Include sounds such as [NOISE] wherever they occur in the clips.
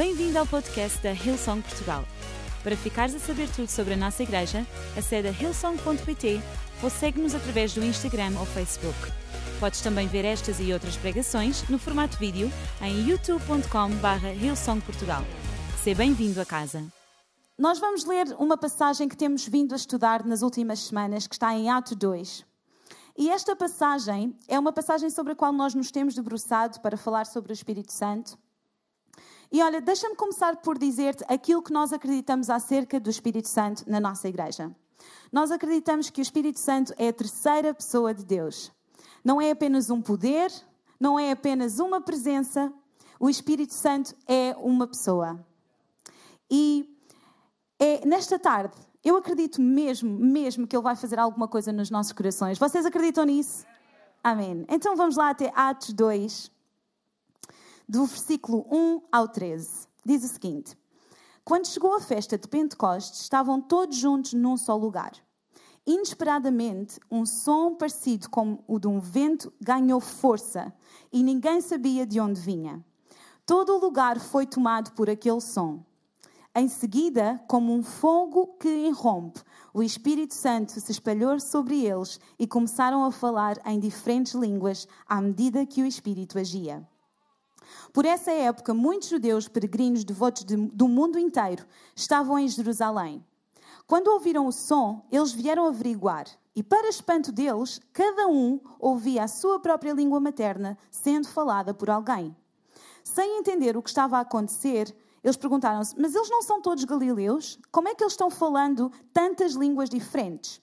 Bem-vindo ao podcast da Hillsong Portugal. Para ficares a saber tudo sobre a nossa igreja, acede a hillsong.pt ou segue-nos através do Instagram ou Facebook. Podes também ver estas e outras pregações no formato vídeo em youtube.com.br hillsongportugal. Seja bem-vindo a casa. Nós vamos ler uma passagem que temos vindo a estudar nas últimas semanas, que está em Ato 2. E esta passagem é uma passagem sobre a qual nós nos temos debruçado para falar sobre o Espírito Santo. E olha, deixa-me começar por dizer-te aquilo que nós acreditamos acerca do Espírito Santo na nossa igreja. Nós acreditamos que o Espírito Santo é a terceira pessoa de Deus. Não é apenas um poder, não é apenas uma presença, o Espírito Santo é uma pessoa. E é, nesta tarde eu acredito mesmo, mesmo que Ele vai fazer alguma coisa nos nossos corações. Vocês acreditam nisso? Amém. Então vamos lá até Atos 2, do versículo 1 ao 13. Diz o seguinte: Quando chegou a festa de Pentecostes, estavam todos juntos num só lugar. Inesperadamente, um som parecido com o de um vento ganhou força e ninguém sabia de onde vinha. Todo o lugar foi tomado por aquele som. Em seguida, como um fogo que irrompe, o Espírito Santo se espalhou sobre eles e começaram a falar em diferentes línguas à medida que o Espírito agia. Por essa época, muitos judeus peregrinos devotos de, do mundo inteiro estavam em Jerusalém. Quando ouviram o som, eles vieram averiguar, e para espanto deles, cada um ouvia a sua própria língua materna sendo falada por alguém. Sem entender o que estava a acontecer, eles perguntaram-se: Mas eles não são todos galileus? Como é que eles estão falando tantas línguas diferentes?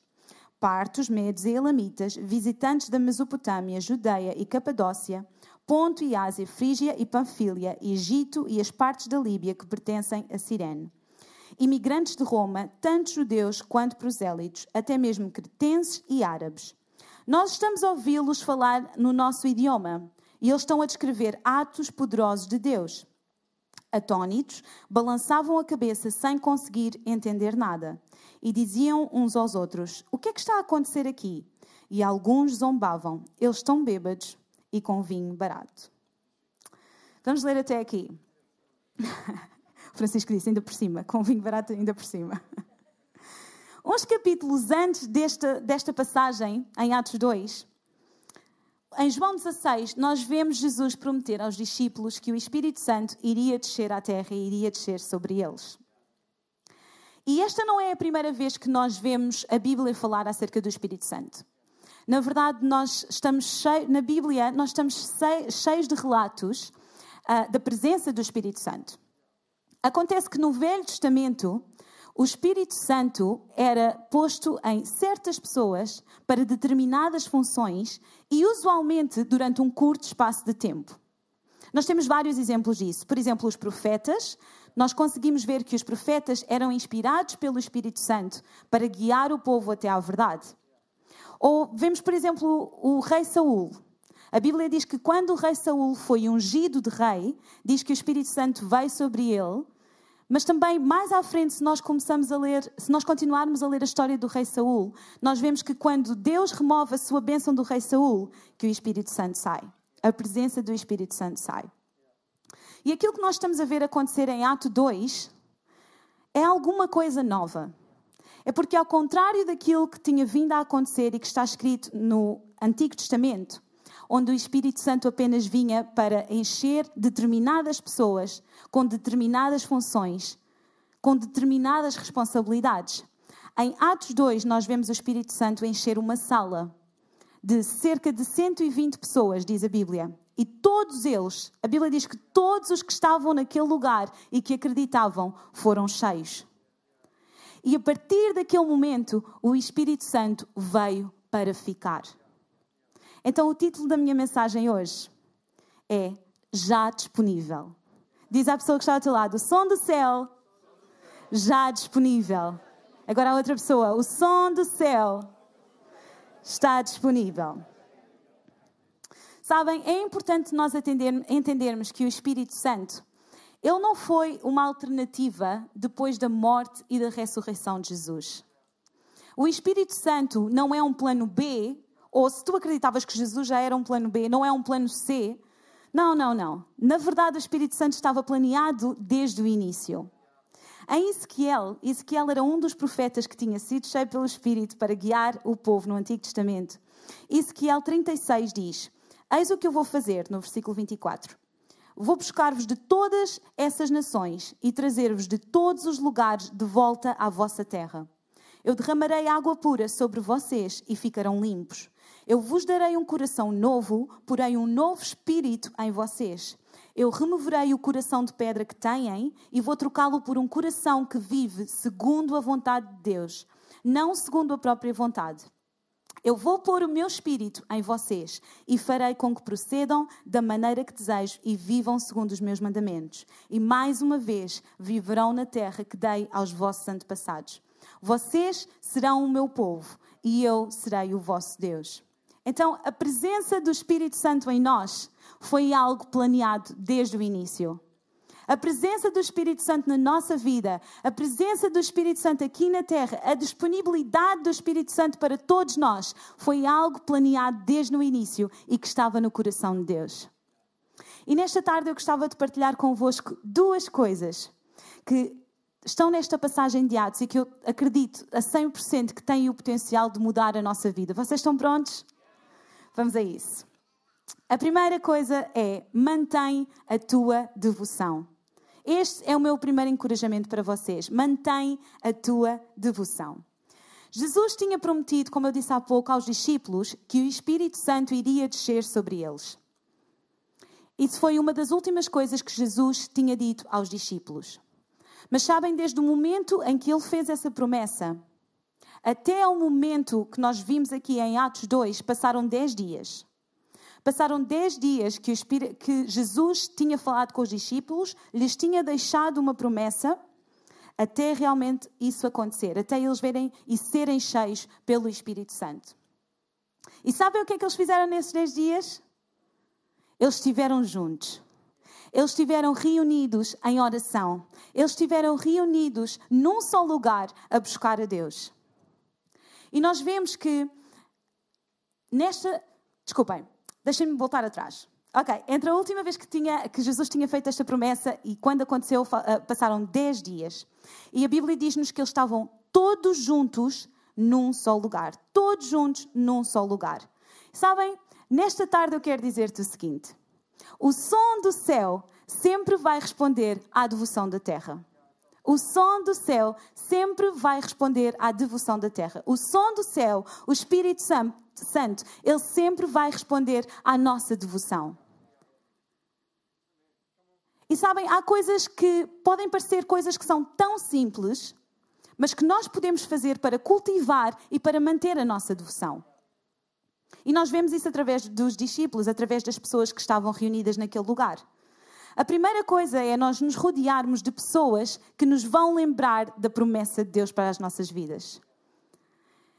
Partos, medos e elamitas, visitantes da Mesopotâmia, Judeia e Capadócia, Ponto e Ásia, Frígia e Panfília, Egito e as partes da Líbia que pertencem a Cirene. Imigrantes de Roma, tanto judeus quanto prosélitos, até mesmo cretenses e árabes. Nós estamos a ouvi-los falar no nosso idioma e eles estão a descrever atos poderosos de Deus atónitos, balançavam a cabeça sem conseguir entender nada. E diziam uns aos outros: O que é que está a acontecer aqui? E alguns zombavam: Eles estão bêbados e com vinho barato. Vamos ler até aqui. [LAUGHS] Francisco disse: ainda por cima, com vinho barato, ainda por cima. [LAUGHS] Uns capítulos antes desta, desta passagem, em Atos 2, em João 16, nós vemos Jesus prometer aos discípulos que o Espírito Santo iria descer à terra e iria descer sobre eles. E esta não é a primeira vez que nós vemos a Bíblia falar acerca do Espírito Santo. Na verdade, nós estamos cheios, na Bíblia, nós estamos cheios de relatos uh, da presença do Espírito Santo. Acontece que no Velho Testamento, o Espírito Santo era posto em certas pessoas para determinadas funções e usualmente durante um curto espaço de tempo. Nós temos vários exemplos disso. Por exemplo, os profetas. Nós conseguimos ver que os profetas eram inspirados pelo Espírito Santo para guiar o povo até à verdade. Ou vemos, por exemplo, o rei Saul. A Bíblia diz que quando o rei Saul foi ungido de rei, diz que o Espírito Santo veio sobre ele mas também mais à frente, se nós começamos a ler, se nós continuarmos a ler a história do rei Saul, nós vemos que quando Deus remove a sua bênção do rei Saul, que o Espírito Santo sai. A presença do Espírito Santo sai. E aquilo que nós estamos a ver acontecer em Ato 2 é alguma coisa nova. É porque, ao contrário daquilo que tinha vindo a acontecer e que está escrito no Antigo Testamento, onde o Espírito Santo apenas vinha para encher determinadas pessoas com determinadas funções, com determinadas responsabilidades. Em Atos 2, nós vemos o Espírito Santo encher uma sala de cerca de 120 pessoas, diz a Bíblia. E todos eles, a Bíblia diz que todos os que estavam naquele lugar e que acreditavam foram cheios. E a partir daquele momento, o Espírito Santo veio para ficar. Então, o título da minha mensagem hoje é Já Disponível. Diz à pessoa que está ao teu lado: o som do céu já disponível. Agora a outra pessoa: o som do céu está disponível. Sabem, é importante nós entendermos que o Espírito Santo, ele não foi uma alternativa depois da morte e da ressurreição de Jesus. O Espírito Santo não é um plano B ou se tu acreditavas que Jesus já era um plano B, não é um plano C, Não, não, não. Na verdade, o Espírito Santo estava planeado desde o início. Em Ezequiel, Ezequiel era um dos profetas que tinha sido cheio pelo Espírito para guiar o povo no Antigo Testamento. Ezequiel 36 diz: Eis o que eu vou fazer, no versículo 24. Vou buscar-vos de todas essas nações e trazer-vos de todos os lugares de volta à vossa terra. Eu derramarei água pura sobre vocês e ficarão limpos. Eu vos darei um coração novo, porém um novo espírito em vocês. Eu removerei o coração de pedra que têm e vou trocá-lo por um coração que vive segundo a vontade de Deus, não segundo a própria vontade. Eu vou pôr o meu espírito em vocês e farei com que procedam da maneira que desejo e vivam segundo os meus mandamentos. E mais uma vez viverão na terra que dei aos vossos antepassados. Vocês serão o meu povo e eu serei o vosso Deus. Então, a presença do Espírito Santo em nós foi algo planeado desde o início. A presença do Espírito Santo na nossa vida, a presença do Espírito Santo aqui na terra, a disponibilidade do Espírito Santo para todos nós foi algo planeado desde o início e que estava no coração de Deus. E nesta tarde eu gostava de partilhar convosco duas coisas que estão nesta passagem de Atos e que eu acredito a 100% que têm o potencial de mudar a nossa vida. Vocês estão prontos? Vamos a isso. A primeira coisa é mantém a tua devoção. Este é o meu primeiro encorajamento para vocês. Mantém a tua devoção. Jesus tinha prometido, como eu disse há pouco, aos discípulos que o Espírito Santo iria descer sobre eles. Isso foi uma das últimas coisas que Jesus tinha dito aos discípulos. Mas sabem, desde o momento em que ele fez essa promessa, até ao momento que nós vimos aqui em Atos 2, passaram 10 dias. Passaram 10 dias que, que Jesus tinha falado com os discípulos, lhes tinha deixado uma promessa, até realmente isso acontecer, até eles verem e serem cheios pelo Espírito Santo. E sabem o que é que eles fizeram nesses 10 dias? Eles estiveram juntos. Eles estiveram reunidos em oração. Eles estiveram reunidos num só lugar a buscar a Deus. E nós vemos que nesta. Desculpem, deixem-me voltar atrás. Ok, entre a última vez que, tinha, que Jesus tinha feito esta promessa e quando aconteceu, eh, passaram 10 dias. E a Bíblia diz-nos que eles estavam todos juntos num só lugar. Todos juntos num só lugar. Sabem, nesta tarde eu quero dizer-te o seguinte: o som do céu sempre vai responder à devoção da terra. O som do céu sempre vai responder à devoção da terra. O som do céu, o Espírito Santo, ele sempre vai responder à nossa devoção. E sabem, há coisas que podem parecer coisas que são tão simples, mas que nós podemos fazer para cultivar e para manter a nossa devoção. E nós vemos isso através dos discípulos, através das pessoas que estavam reunidas naquele lugar. A primeira coisa é nós nos rodearmos de pessoas que nos vão lembrar da promessa de Deus para as nossas vidas.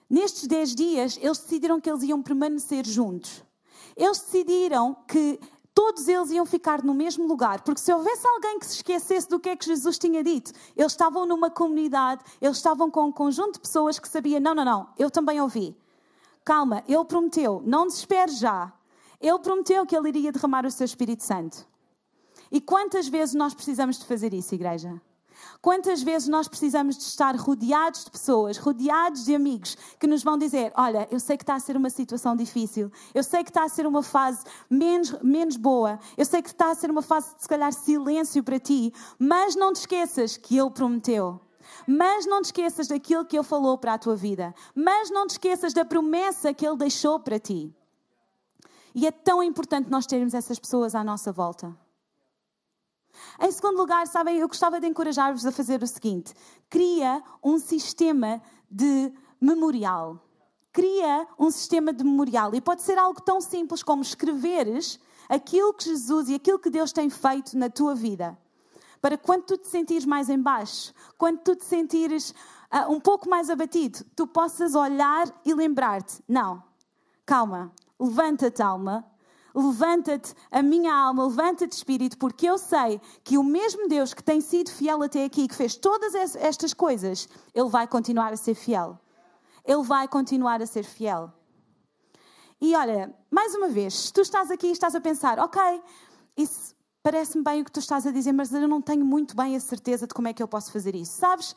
Nestes 10 dias, eles decidiram que eles iam permanecer juntos. Eles decidiram que todos eles iam ficar no mesmo lugar, porque se houvesse alguém que se esquecesse do que é que Jesus tinha dito, eles estavam numa comunidade, eles estavam com um conjunto de pessoas que sabia, não, não, não, eu também ouvi calma, ele prometeu, não desespere já. Ele prometeu que ele iria derramar o seu Espírito Santo. E quantas vezes nós precisamos de fazer isso, igreja? Quantas vezes nós precisamos de estar rodeados de pessoas, rodeados de amigos que nos vão dizer: Olha, eu sei que está a ser uma situação difícil, eu sei que está a ser uma fase menos, menos boa, eu sei que está a ser uma fase de se calhar silêncio para ti, mas não te esqueças que Ele prometeu. Mas não te esqueças daquilo que Ele falou para a tua vida. Mas não te esqueças da promessa que Ele deixou para ti. E é tão importante nós termos essas pessoas à nossa volta. Em segundo lugar, sabem, eu gostava de encorajar-vos a fazer o seguinte: cria um sistema de memorial. Cria um sistema de memorial. E pode ser algo tão simples como escreveres aquilo que Jesus e aquilo que Deus tem feito na tua vida para quando tu te sentires mais em baixo, quando tu te sentires uh, um pouco mais abatido, tu possas olhar e lembrar-te: não, calma, levanta-te, alma, levanta-te a minha alma, levanta-te, espírito, porque eu sei que o mesmo Deus que tem sido fiel até aqui, que fez todas estas coisas, Ele vai continuar a ser fiel. Ele vai continuar a ser fiel. E olha, mais uma vez, se tu estás aqui e estás a pensar, ok, isso parece-me bem o que tu estás a dizer, mas eu não tenho muito bem a certeza de como é que eu posso fazer isso. Sabes?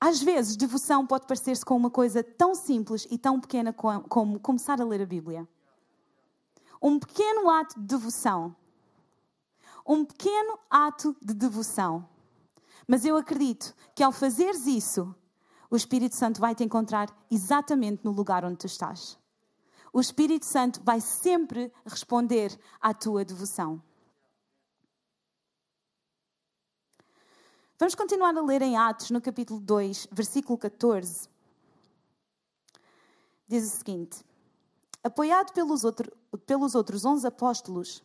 Às vezes, devoção pode parecer-se com uma coisa tão simples e tão pequena como começar a ler a Bíblia. Um pequeno ato de devoção. Um pequeno ato de devoção. Mas eu acredito que ao fazeres isso, o Espírito Santo vai te encontrar exatamente no lugar onde tu estás. O Espírito Santo vai sempre responder à tua devoção. Vamos continuar a ler em Atos, no capítulo 2, versículo 14. Diz o seguinte: Apoiado pelos, outro, pelos outros onze apóstolos,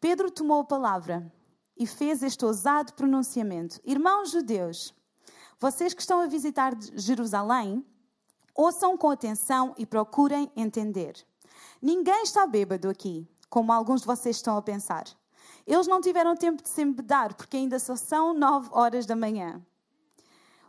Pedro tomou a palavra e fez este ousado pronunciamento: Irmãos judeus, vocês que estão a visitar Jerusalém, ouçam com atenção e procurem entender. Ninguém está bêbado aqui, como alguns de vocês estão a pensar. Eles não tiveram tempo de se embedar, porque ainda só são nove horas da manhã.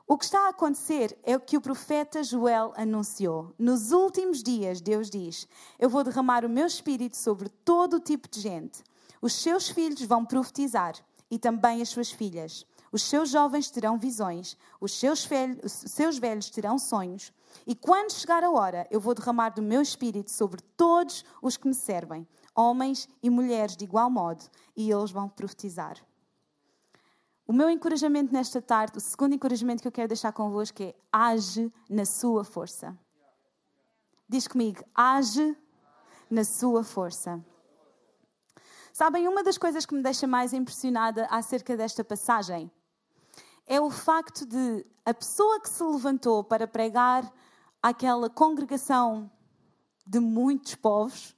O que está a acontecer é o que o profeta Joel anunciou. Nos últimos dias, Deus diz: Eu vou derramar o meu espírito sobre todo o tipo de gente. Os seus filhos vão profetizar e também as suas filhas. Os seus jovens terão visões, os seus velhos, os seus velhos terão sonhos. E quando chegar a hora, eu vou derramar do meu espírito sobre todos os que me servem homens e mulheres de igual modo, e eles vão profetizar. O meu encorajamento nesta tarde, o segundo encorajamento que eu quero deixar convosco é: age na sua força. Diz comigo, age na sua força. Sabem, uma das coisas que me deixa mais impressionada acerca desta passagem é o facto de a pessoa que se levantou para pregar àquela congregação de muitos povos,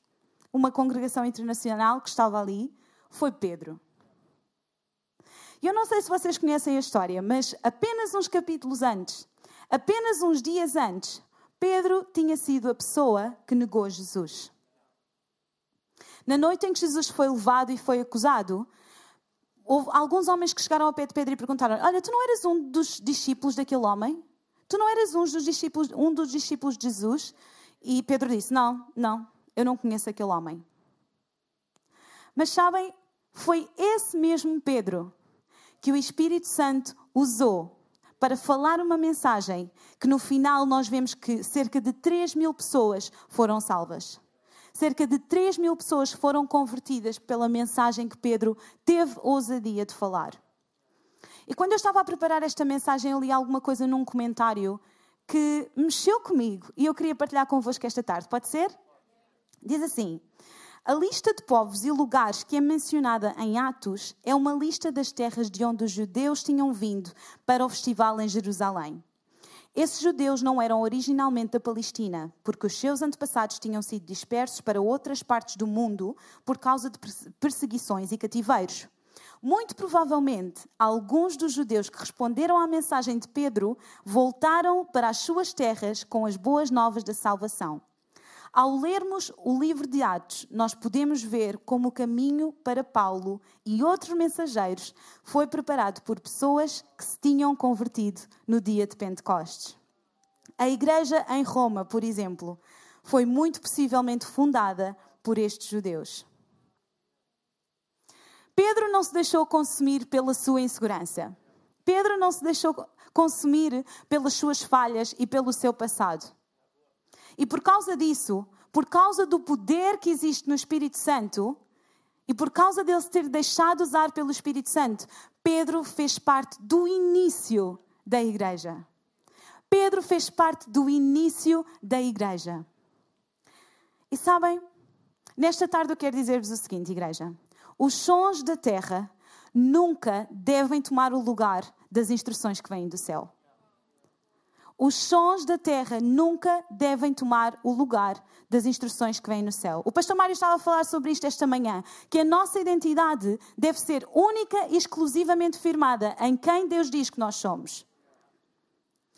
uma congregação internacional que estava ali, foi Pedro. Eu não sei se vocês conhecem a história, mas apenas uns capítulos antes, apenas uns dias antes, Pedro tinha sido a pessoa que negou Jesus. Na noite em que Jesus foi levado e foi acusado, houve alguns homens que chegaram ao pé de Pedro e perguntaram: Olha, tu não eras um dos discípulos daquele homem? Tu não eras um dos discípulos, um dos discípulos de Jesus? E Pedro disse: Não, não, eu não conheço aquele homem. Mas sabem, foi esse mesmo Pedro que o Espírito Santo usou para falar uma mensagem que no final nós vemos que cerca de 3 mil pessoas foram salvas. Cerca de 3 mil pessoas foram convertidas pela mensagem que Pedro teve ousadia de falar. E quando eu estava a preparar esta mensagem, eu li alguma coisa num comentário que mexeu comigo e eu queria partilhar convosco esta tarde. Pode ser? Diz assim: A lista de povos e lugares que é mencionada em Atos é uma lista das terras de onde os judeus tinham vindo para o festival em Jerusalém. Esses judeus não eram originalmente da Palestina, porque os seus antepassados tinham sido dispersos para outras partes do mundo por causa de perseguições e cativeiros. Muito provavelmente, alguns dos judeus que responderam à mensagem de Pedro voltaram para as suas terras com as boas novas da salvação. Ao lermos o livro de Atos, nós podemos ver como o caminho para Paulo e outros mensageiros foi preparado por pessoas que se tinham convertido no dia de Pentecostes. A igreja em Roma, por exemplo, foi muito possivelmente fundada por estes judeus. Pedro não se deixou consumir pela sua insegurança. Pedro não se deixou consumir pelas suas falhas e pelo seu passado. E por causa disso, por causa do poder que existe no Espírito Santo, e por causa dele se ter deixado usar pelo Espírito Santo, Pedro fez parte do início da igreja. Pedro fez parte do início da igreja. E sabem, nesta tarde eu quero dizer-vos o seguinte, igreja: os sons da terra nunca devem tomar o lugar das instruções que vêm do céu. Os sons da terra nunca devem tomar o lugar das instruções que vêm no céu. O pastor Mário estava a falar sobre isto esta manhã, que a nossa identidade deve ser única e exclusivamente firmada em quem Deus diz que nós somos.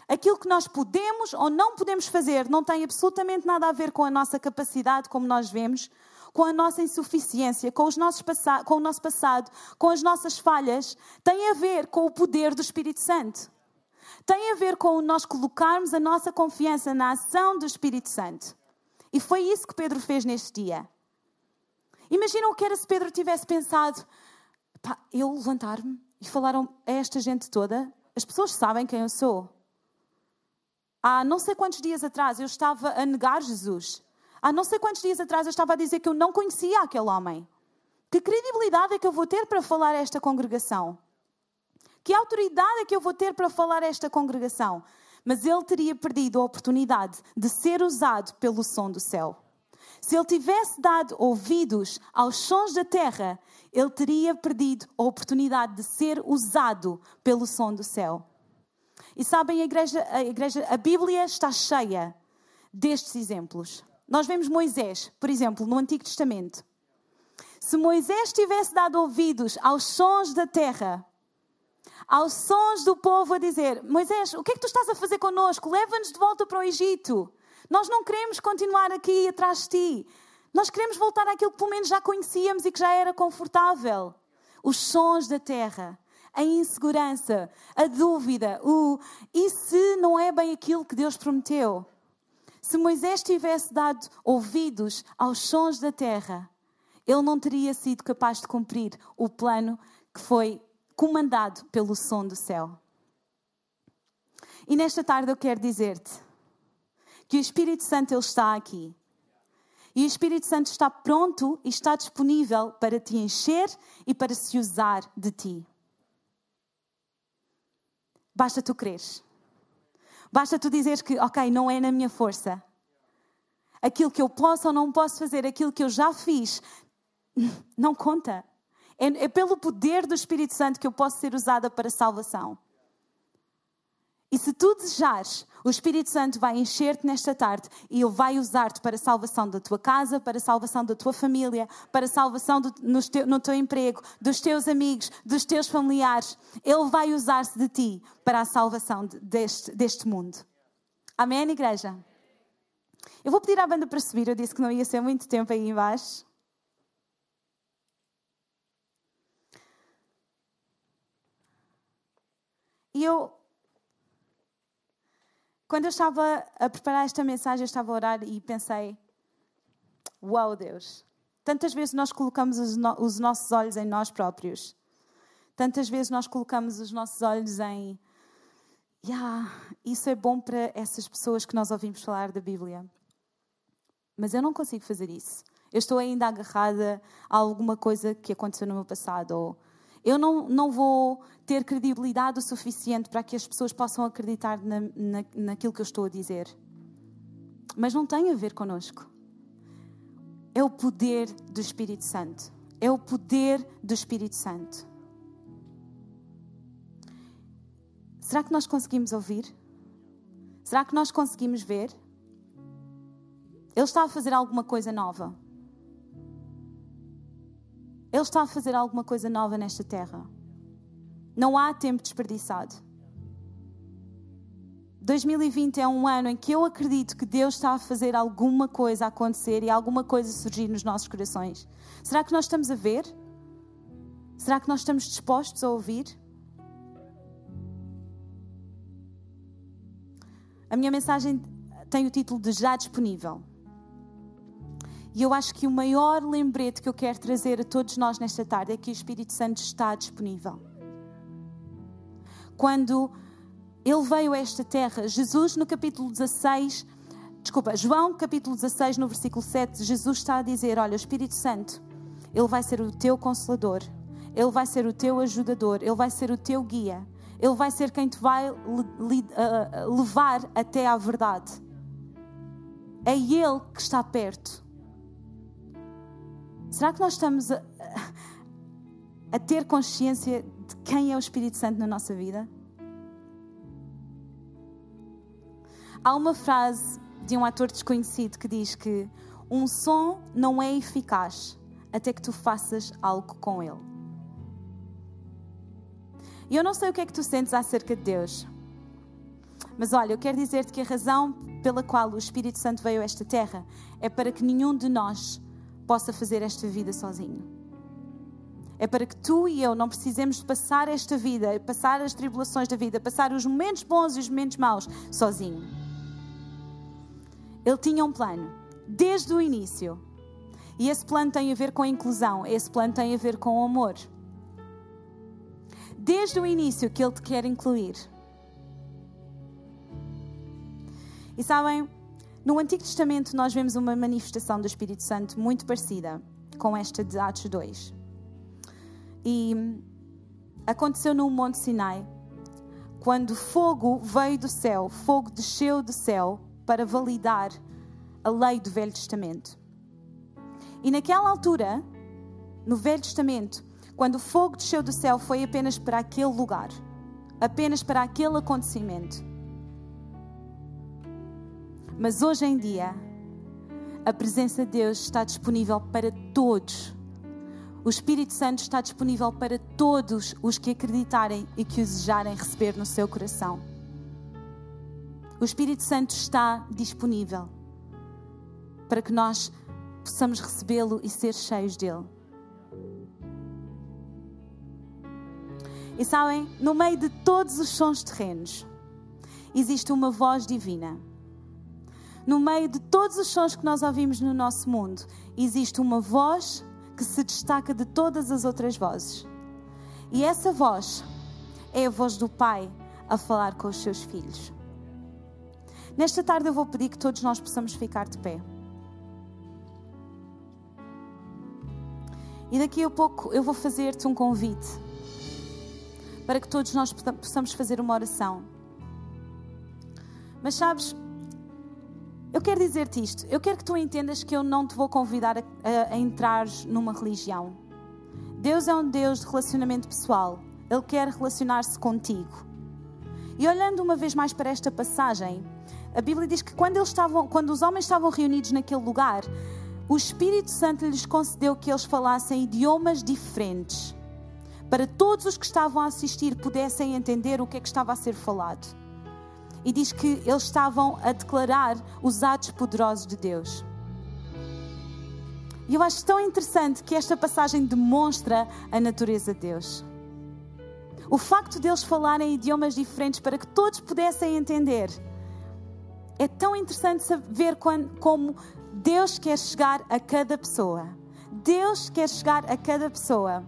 Aquilo que nós podemos ou não podemos fazer não tem absolutamente nada a ver com a nossa capacidade, como nós vemos, com a nossa insuficiência, com, os nossos com o nosso passado, com as nossas falhas, tem a ver com o poder do Espírito Santo tem a ver com nós colocarmos a nossa confiança na ação do Espírito Santo. E foi isso que Pedro fez neste dia. Imaginam o que era se Pedro tivesse pensado: pá, eu levantar-me e falar a esta gente toda, as pessoas sabem quem eu sou. Há não sei quantos dias atrás eu estava a negar Jesus. Há não sei quantos dias atrás eu estava a dizer que eu não conhecia aquele homem. Que credibilidade é que eu vou ter para falar a esta congregação? Que autoridade é que eu vou ter para falar a esta congregação? Mas ele teria perdido a oportunidade de ser usado pelo som do céu. Se ele tivesse dado ouvidos aos sons da terra, ele teria perdido a oportunidade de ser usado pelo som do céu. E sabem, a igreja, a igreja, a Bíblia está cheia destes exemplos. Nós vemos Moisés, por exemplo, no Antigo Testamento. Se Moisés tivesse dado ouvidos aos sons da terra, aos sons do povo a dizer: Moisés, o que é que tu estás a fazer connosco? Leva-nos de volta para o Egito. Nós não queremos continuar aqui atrás de ti. Nós queremos voltar àquilo que pelo menos já conhecíamos e que já era confortável. Os sons da terra, a insegurança, a dúvida, o e se não é bem aquilo que Deus prometeu? Se Moisés tivesse dado ouvidos aos sons da terra, ele não teria sido capaz de cumprir o plano que foi comandado pelo som do céu. E nesta tarde eu quero dizer-te que o Espírito Santo ele está aqui. E o Espírito Santo está pronto e está disponível para te encher e para se usar de ti. Basta tu creres. Basta tu dizeres que, ok, não é na minha força. Aquilo que eu posso ou não posso fazer, aquilo que eu já fiz, não conta. É, é pelo poder do Espírito Santo que eu posso ser usada para salvação. E se tu desejares, o Espírito Santo vai encher-te nesta tarde e Ele vai usar-te para a salvação da tua casa, para a salvação da tua família, para a salvação do, no, teu, no teu emprego, dos teus amigos, dos teus familiares. Ele vai usar-se de ti para a salvação deste, deste mundo. Amém, igreja? Eu vou pedir à banda para subir, eu disse que não ia ser muito tempo aí embaixo. E eu quando eu estava a preparar esta mensagem, eu estava a orar e pensei: Uau, Deus! Tantas vezes nós colocamos os, no os nossos olhos em nós próprios. Tantas vezes nós colocamos os nossos olhos em. Yeah, isso é bom para essas pessoas que nós ouvimos falar da Bíblia. Mas eu não consigo fazer isso. Eu estou ainda agarrada a alguma coisa que aconteceu no meu passado. Ou eu não, não vou ter credibilidade o suficiente para que as pessoas possam acreditar na, na, naquilo que eu estou a dizer. Mas não tem a ver conosco. É o poder do Espírito Santo. É o poder do Espírito Santo. Será que nós conseguimos ouvir? Será que nós conseguimos ver? Ele está a fazer alguma coisa nova. Ele está a fazer alguma coisa nova nesta terra. Não há tempo desperdiçado. 2020 é um ano em que eu acredito que Deus está a fazer alguma coisa acontecer e alguma coisa surgir nos nossos corações. Será que nós estamos a ver? Será que nós estamos dispostos a ouvir? A minha mensagem tem o título de Já Disponível. E eu acho que o maior lembrete que eu quero trazer a todos nós nesta tarde é que o Espírito Santo está disponível. Quando ele veio a esta terra, Jesus no capítulo 16, desculpa, João capítulo 16, no versículo 7, Jesus está a dizer: Olha, o Espírito Santo, ele vai ser o teu consolador, ele vai ser o teu ajudador, ele vai ser o teu guia, ele vai ser quem te vai levar até à verdade. É Ele que está perto. Será que nós estamos a, a ter consciência de quem é o Espírito Santo na nossa vida? Há uma frase de um ator desconhecido que diz que um som não é eficaz até que tu faças algo com ele. E eu não sei o que é que tu sentes acerca de Deus. Mas olha, eu quero dizer-te que a razão pela qual o Espírito Santo veio a esta terra é para que nenhum de nós possa fazer esta vida sozinho. É para que tu e eu não precisemos de passar esta vida, passar as tribulações da vida, passar os momentos bons e os momentos maus sozinho. Ele tinha um plano desde o início. E esse plano tem a ver com a inclusão, esse plano tem a ver com o amor. Desde o início que Ele te quer incluir. E sabem, no Antigo Testamento nós vemos uma manifestação do Espírito Santo muito parecida com esta de Atos 2. E aconteceu no Monte Sinai, quando fogo veio do céu, fogo desceu do céu para validar a lei do Velho Testamento. E naquela altura, no Velho Testamento, quando o fogo desceu do céu, foi apenas para aquele lugar, apenas para aquele acontecimento. Mas hoje em dia, a presença de Deus está disponível para todos. O Espírito Santo está disponível para todos os que acreditarem e que o desejarem receber no seu coração. O Espírito Santo está disponível para que nós possamos recebê-lo e ser cheios dele. E sabem, no meio de todos os sons terrenos, existe uma voz divina no meio de todos os sons que nós ouvimos no nosso mundo, existe uma voz que se destaca de todas as outras vozes. E essa voz é a voz do Pai a falar com os seus filhos. Nesta tarde eu vou pedir que todos nós possamos ficar de pé. E daqui a pouco eu vou fazer-te um convite para que todos nós possamos fazer uma oração. Mas sabes, eu quero dizer-te isto. Eu quero que tu entendas que eu não te vou convidar a, a, a entrar numa religião. Deus é um Deus de relacionamento pessoal. Ele quer relacionar-se contigo. E olhando uma vez mais para esta passagem, a Bíblia diz que quando, eles estavam, quando os homens estavam reunidos naquele lugar, o Espírito Santo lhes concedeu que eles falassem idiomas diferentes, para todos os que estavam a assistir pudessem entender o que é que estava a ser falado e diz que eles estavam a declarar os atos poderosos de Deus. E eu acho tão interessante que esta passagem demonstra a natureza de Deus. O facto de eles falarem idiomas diferentes para que todos pudessem entender. É tão interessante ver como Deus quer chegar a cada pessoa. Deus quer chegar a cada pessoa.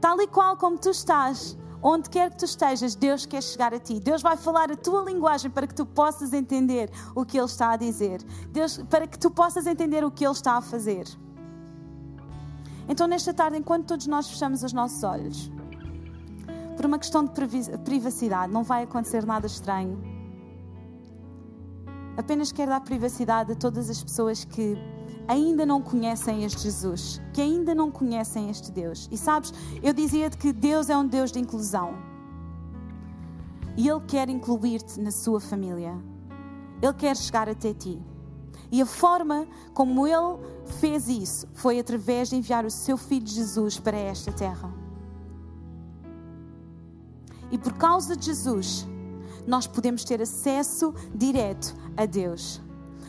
Tal e qual como tu estás, Onde quer que tu estejas, Deus quer chegar a ti. Deus vai falar a tua linguagem para que tu possas entender o que Ele está a dizer. Deus, para que tu possas entender o que Ele está a fazer. Então, nesta tarde, enquanto todos nós fechamos os nossos olhos, por uma questão de privacidade, não vai acontecer nada estranho. Apenas quero dar privacidade a todas as pessoas que ainda não conhecem este Jesus, que ainda não conhecem este Deus. E sabes, eu dizia-te que Deus é um Deus de inclusão. E Ele quer incluir-te na sua família. Ele quer chegar até ti. E a forma como Ele fez isso foi através de enviar o seu Filho Jesus para esta terra. E por causa de Jesus, nós podemos ter acesso direto a Deus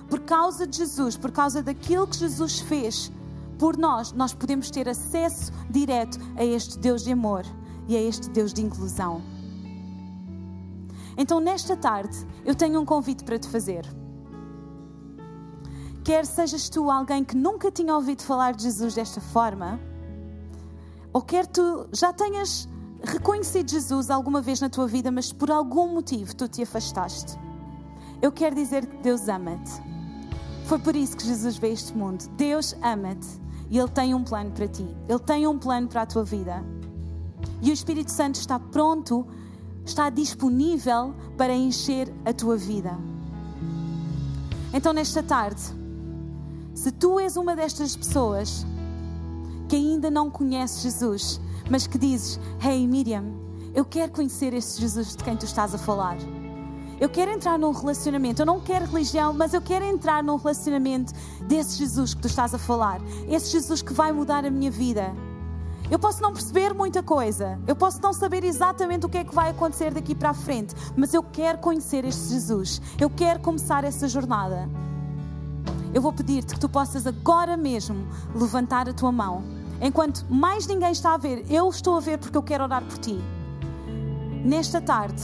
por causa de Jesus, por causa daquilo que Jesus fez por nós, nós podemos ter acesso direto a este Deus de amor e a este Deus de inclusão. Então, nesta tarde, eu tenho um convite para te fazer. Quer sejas tu alguém que nunca tinha ouvido falar de Jesus desta forma, ou quer tu já tenhas reconhecido Jesus alguma vez na tua vida, mas por algum motivo tu te afastaste. Eu quero dizer que Deus ama-te. Foi por isso que Jesus veio a este mundo. Deus ama-te e Ele tem um plano para ti. Ele tem um plano para a tua vida. E o Espírito Santo está pronto, está disponível para encher a tua vida. Então, nesta tarde, se tu és uma destas pessoas que ainda não conhece Jesus, mas que dizes: Hey Miriam, eu quero conhecer este Jesus de quem tu estás a falar. Eu quero entrar num relacionamento. Eu não quero religião, mas eu quero entrar num relacionamento desse Jesus que tu estás a falar. Esse Jesus que vai mudar a minha vida. Eu posso não perceber muita coisa, eu posso não saber exatamente o que é que vai acontecer daqui para a frente, mas eu quero conhecer este Jesus, eu quero começar essa jornada. Eu vou pedir-te que tu possas agora mesmo levantar a tua mão. Enquanto mais ninguém está a ver, eu estou a ver porque eu quero orar por ti. Nesta tarde,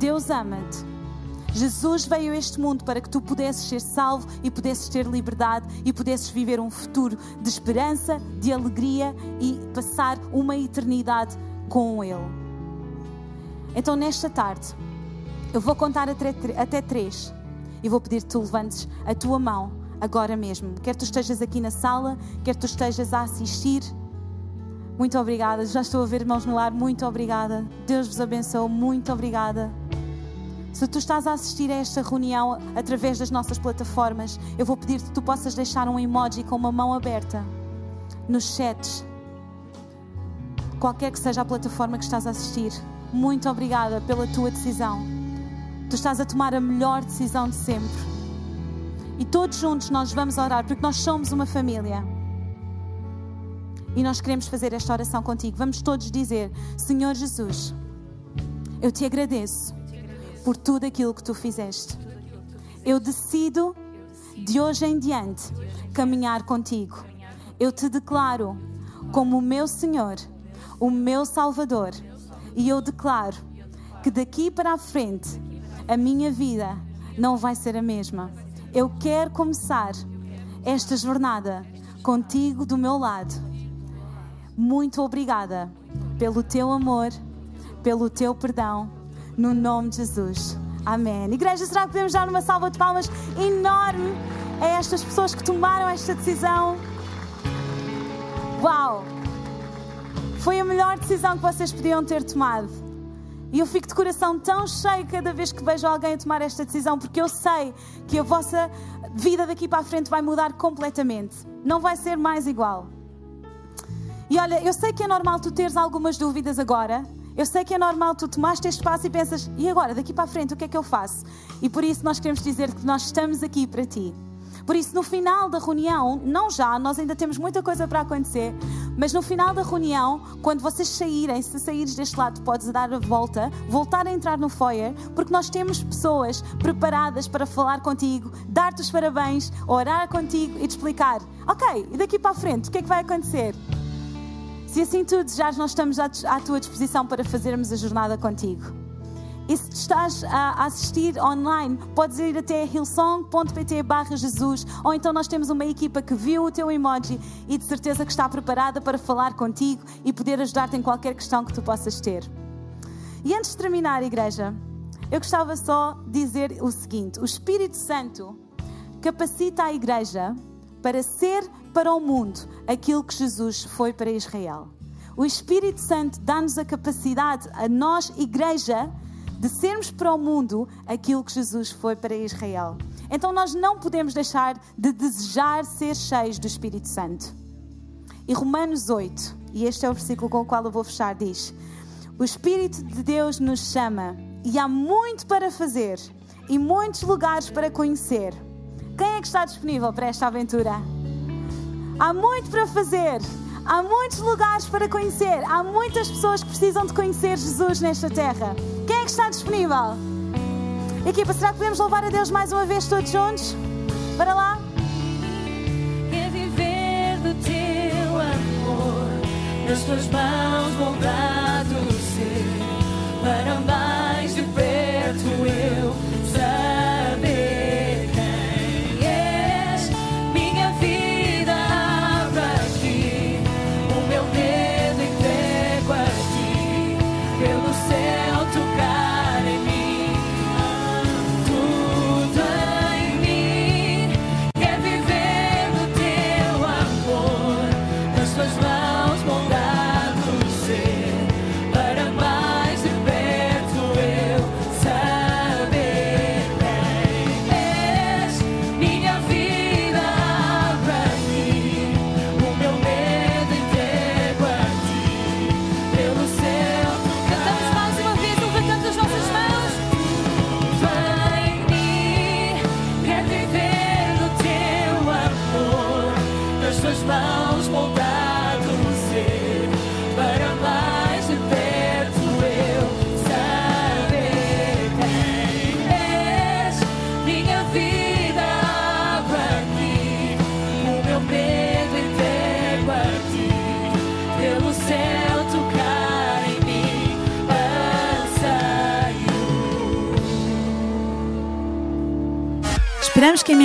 Deus ama-te Jesus veio a este mundo para que tu pudesses ser salvo e pudesses ter liberdade e pudesses viver um futuro de esperança, de alegria e passar uma eternidade com Ele. Então, nesta tarde, eu vou contar até, até três e vou pedir que tu levantes a tua mão agora mesmo. Quer tu estejas aqui na sala, quer tu estejas a assistir. Muito obrigada. Já estou a ver mãos no ar. Muito obrigada. Deus vos abençoe. Muito obrigada. Se tu estás a assistir a esta reunião através das nossas plataformas, eu vou pedir que tu possas deixar um emoji com uma mão aberta nos chats. Qualquer que seja a plataforma que estás a assistir, muito obrigada pela tua decisão. Tu estás a tomar a melhor decisão de sempre. E todos juntos nós vamos orar, porque nós somos uma família. E nós queremos fazer esta oração contigo. Vamos todos dizer: Senhor Jesus, eu te agradeço por tudo aquilo que tu fizeste. Eu decido de hoje em diante caminhar contigo. Eu te declaro como o meu Senhor, o meu Salvador. E eu declaro que daqui para a frente a minha vida não vai ser a mesma. Eu quero começar esta jornada contigo do meu lado. Muito obrigada pelo teu amor, pelo teu perdão, no nome de Jesus. Amém. Igreja, será que podemos dar uma salva de palmas enorme a estas pessoas que tomaram esta decisão? Uau! Foi a melhor decisão que vocês podiam ter tomado. E eu fico de coração tão cheio cada vez que vejo alguém tomar esta decisão, porque eu sei que a vossa vida daqui para a frente vai mudar completamente. Não vai ser mais igual. E olha, eu sei que é normal tu teres algumas dúvidas agora. Eu sei que é normal tu tomaste este passo e pensas, e agora, daqui para a frente, o que é que eu faço? E por isso nós queremos dizer que nós estamos aqui para ti. Por isso, no final da reunião, não já, nós ainda temos muita coisa para acontecer, mas no final da reunião, quando vocês saírem, se saíres deste lado, podes dar a volta, voltar a entrar no foyer, porque nós temos pessoas preparadas para falar contigo, dar-te os parabéns, orar contigo e te explicar: ok, e daqui para a frente, o que é que vai acontecer? Se assim tu desejares, nós estamos à tua disposição para fazermos a jornada contigo. E se estás a assistir online, podes ir até hillsong.pt barra Jesus, ou então nós temos uma equipa que viu o teu emoji e de certeza que está preparada para falar contigo e poder ajudar-te em qualquer questão que tu possas ter. E antes de terminar, igreja, eu gostava só dizer o seguinte: o Espírito Santo capacita a igreja para ser para o mundo aquilo que Jesus foi para Israel. O Espírito Santo dá-nos a capacidade, a nós, igreja, de sermos para o mundo aquilo que Jesus foi para Israel. Então nós não podemos deixar de desejar ser cheios do Espírito Santo. E Romanos 8, e este é o versículo com o qual eu vou fechar, diz: O Espírito de Deus nos chama e há muito para fazer e muitos lugares para conhecer. Quem é que está disponível para esta aventura? Há muito para fazer, há muitos lugares para conhecer, há muitas pessoas que precisam de conhecer Jesus nesta terra. Quem é que está disponível? Equipa, será que podemos louvar a Deus mais uma vez todos juntos? Para lá. Quer viver do teu amor, nas tuas mãos moldado ser, para mais